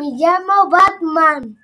Me llamo Batman.